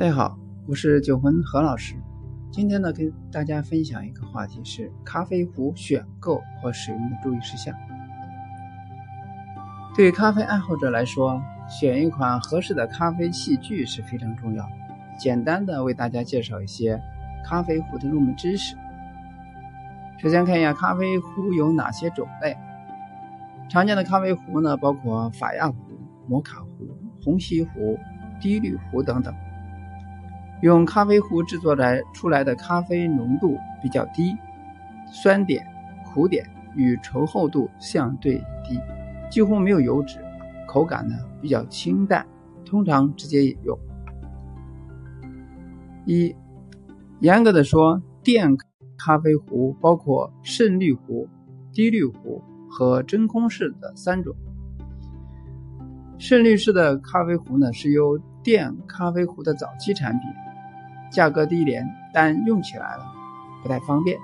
大家好，我是九魂何老师。今天呢，跟大家分享一个话题是咖啡壶选购和使用的注意事项。对于咖啡爱好者来说，选一款合适的咖啡器具是非常重要。简单的为大家介绍一些咖啡壶的入门知识。首先看一下咖啡壶有哪些种类。常见的咖啡壶呢，包括法亚壶、摩卡壶、虹吸壶、滴滤壶等等。用咖啡壶制作来出来的咖啡浓度比较低，酸点、苦点与稠厚度相对低，几乎没有油脂，口感呢比较清淡，通常直接饮用。一，严格的说，电咖啡壶包括渗滤壶、滴滤壶和真空式的三种。渗滤式的咖啡壶呢，是由电咖啡壶的早期产品。价格低廉，但用起来了不太方便，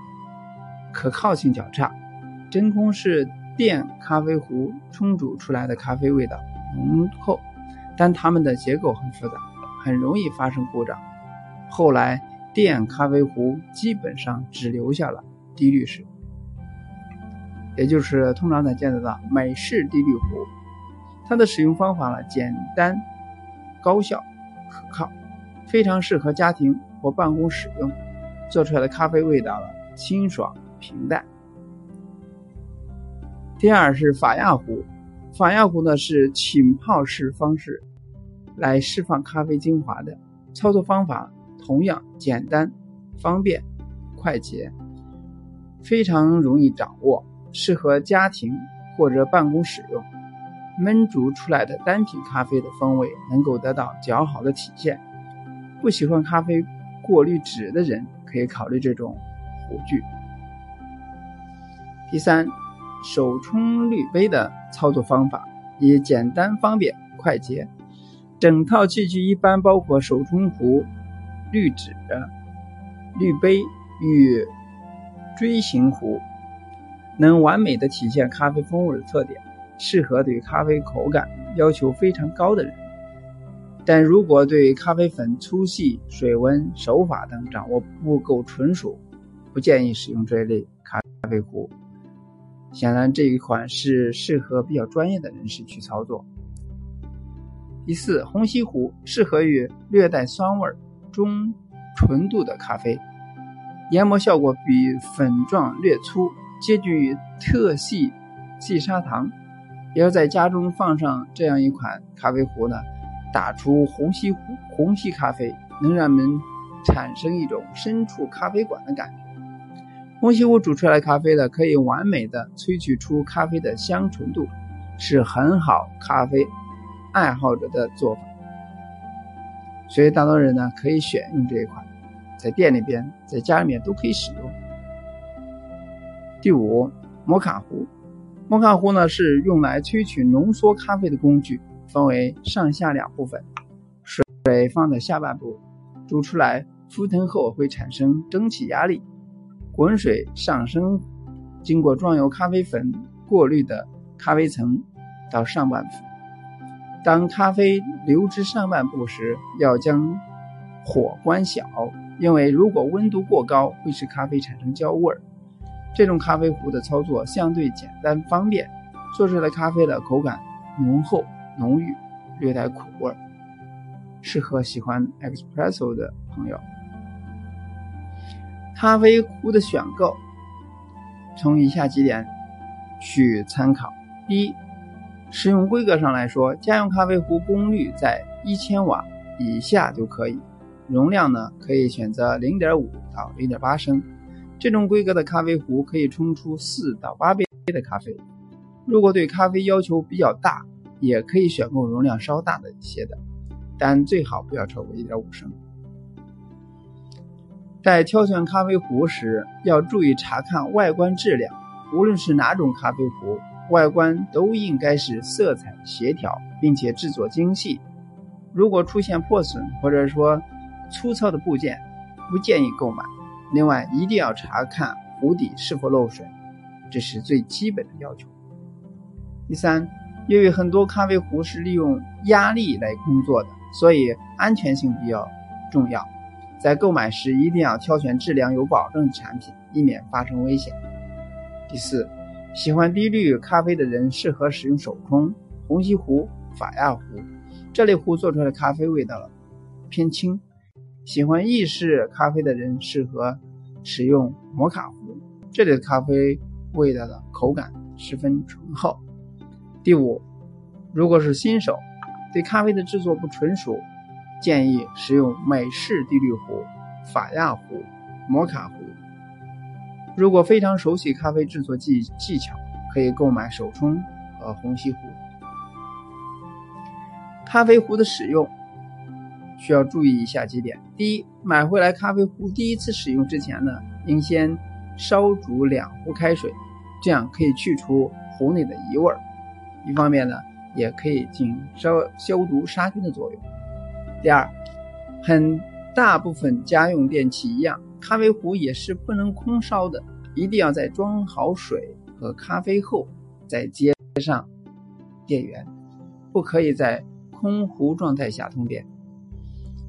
可靠性较差。真空式电咖啡壶冲煮出来的咖啡味道浓厚，但它们的结构很复杂，很容易发生故障。后来电咖啡壶基本上只留下了滴滤式，也就是通常咱见得到美式滴滤壶。它的使用方法呢，简单、高效、可靠。非常适合家庭或办公使用，做出来的咖啡味道了清爽平淡。第二是法亚壶，法亚壶呢是浸泡式方式来释放咖啡精华的，操作方法同样简单、方便、快捷，非常容易掌握，适合家庭或者办公使用。焖煮出来的单品咖啡的风味能够得到较好的体现。不喜欢咖啡过滤纸的人可以考虑这种壶具。第三，手冲滤杯的操作方法也简单方便快捷。整套器具一般包括手冲壶、滤纸、滤杯与锥形壶，能完美的体现咖啡风味的特点，适合对咖啡口感要求非常高的人。但如果对咖啡粉粗细、水温、手法等掌握不够纯熟，不建议使用这一类咖啡壶。显然，这一款是适合比较专业的人士去操作。第四，虹吸壶适合于略带酸味、中纯度的咖啡，研磨效果比粉状略粗，接近于特细细砂糖。要在家中放上这样一款咖啡壶呢？打出虹吸壶，虹吸咖啡能让人们产生一种身处咖啡馆的感觉。虹吸壶煮出来咖啡呢，可以完美的萃取出咖啡的香醇度，是很好咖啡爱好者的做法。所以大多人呢可以选用这一款，在店里边，在家里面都可以使用。第五，摩卡壶，摩卡壶呢是用来萃取浓缩咖啡的工具。分为上下两部分，水放在下半部，煮出来沸腾后会产生蒸汽压力，滚水上升，经过装有咖啡粉过滤的咖啡层到上半部。当咖啡流至上半部时，要将火关小，因为如果温度过高，会使咖啡产生焦味儿。这种咖啡壶的操作相对简单方便，做出来的咖啡的口感浓厚。浓郁，略带苦味，适合喜欢 espresso 的朋友。咖啡壶的选购，从以下几点去参考：一、使用规格上来说，家用咖啡壶功率在一千瓦以下就可以，容量呢可以选择零点五到零点八升。这种规格的咖啡壶可以冲出四到八杯的咖啡。如果对咖啡要求比较大，也可以选购容量稍大的一些的，但最好不要超过一点五升。在挑选咖啡壶时，要注意查看外观质量。无论是哪种咖啡壶，外观都应该是色彩协调，并且制作精细。如果出现破损或者说粗糙的部件，不建议购买。另外，一定要查看壶底是否漏水，这是最基本的要求。第三。因为很多咖啡壶是利用压力来工作的，所以安全性比较重要。在购买时一定要挑选质量有保证的产品，以免发生危险。第四，喜欢低滤咖啡的人适合使用手冲、虹吸壶、法压壶这类壶做出来的咖啡味道偏轻。喜欢意式咖啡的人适合使用摩卡壶，这里的咖啡味道的口感十分醇厚。第五，如果是新手，对咖啡的制作不纯熟，建议使用美式滴滤壶、法压壶、摩卡壶。如果非常熟悉咖啡制作技技巧，可以购买手冲和虹吸壶。咖啡壶的使用。需要注意以下几点：第一，买回来咖啡壶第一次使用之前呢，应先烧煮两壶开水，这样可以去除壶内的异味儿，一方面呢，也可以进行消消毒杀菌的作用。第二，很大部分家用电器一样，咖啡壶也是不能空烧的，一定要在装好水和咖啡后再接上电源，不可以在空壶状态下通电。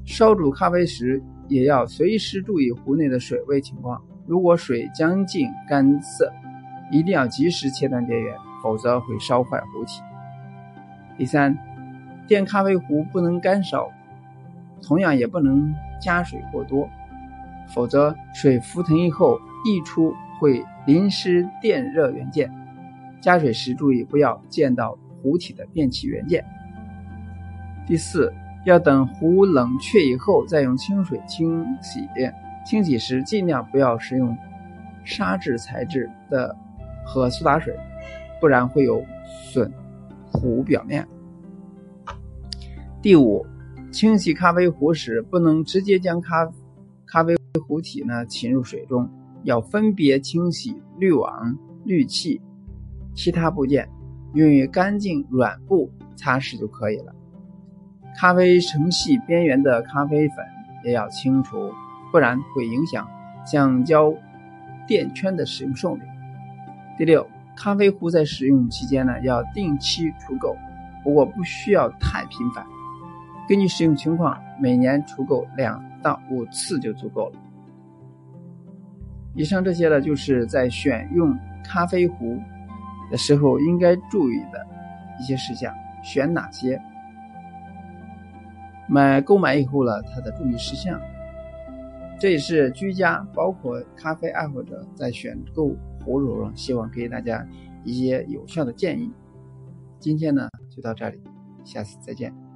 烧煮咖啡时，也要随时注意壶内的水位情况。如果水将近干涩，一定要及时切断电源，否则会烧坏壶体。第三，电咖啡壶不能干烧，同样也不能加水过多，否则水浮腾以后溢出会淋湿电热元件。加水时注意不要溅到壶体的电器元件。第四。要等壶冷却以后再用清水清洗。清洗时尽量不要使用砂质材质的和苏打水，不然会有损壶表面。第五，清洗咖啡壶时不能直接将咖咖啡壶体呢浸入水中，要分别清洗滤网、滤器、其他部件，用于干净软布擦拭就可以了。咖啡成细边缘的咖啡粉也要清除，不然会影响橡胶垫圈的使用寿命。第六，咖啡壶在使用期间呢，要定期除垢，不过不需要太频繁，根据使用情况，每年除垢两到五次就足够了。以上这些呢，就是在选用咖啡壶的时候应该注意的一些事项，选哪些？买购买以后呢，它的注意事项，这也是居家包括咖啡爱好者在选购胡蓉蓉，希望给大家一些有效的建议。今天呢就到这里，下次再见。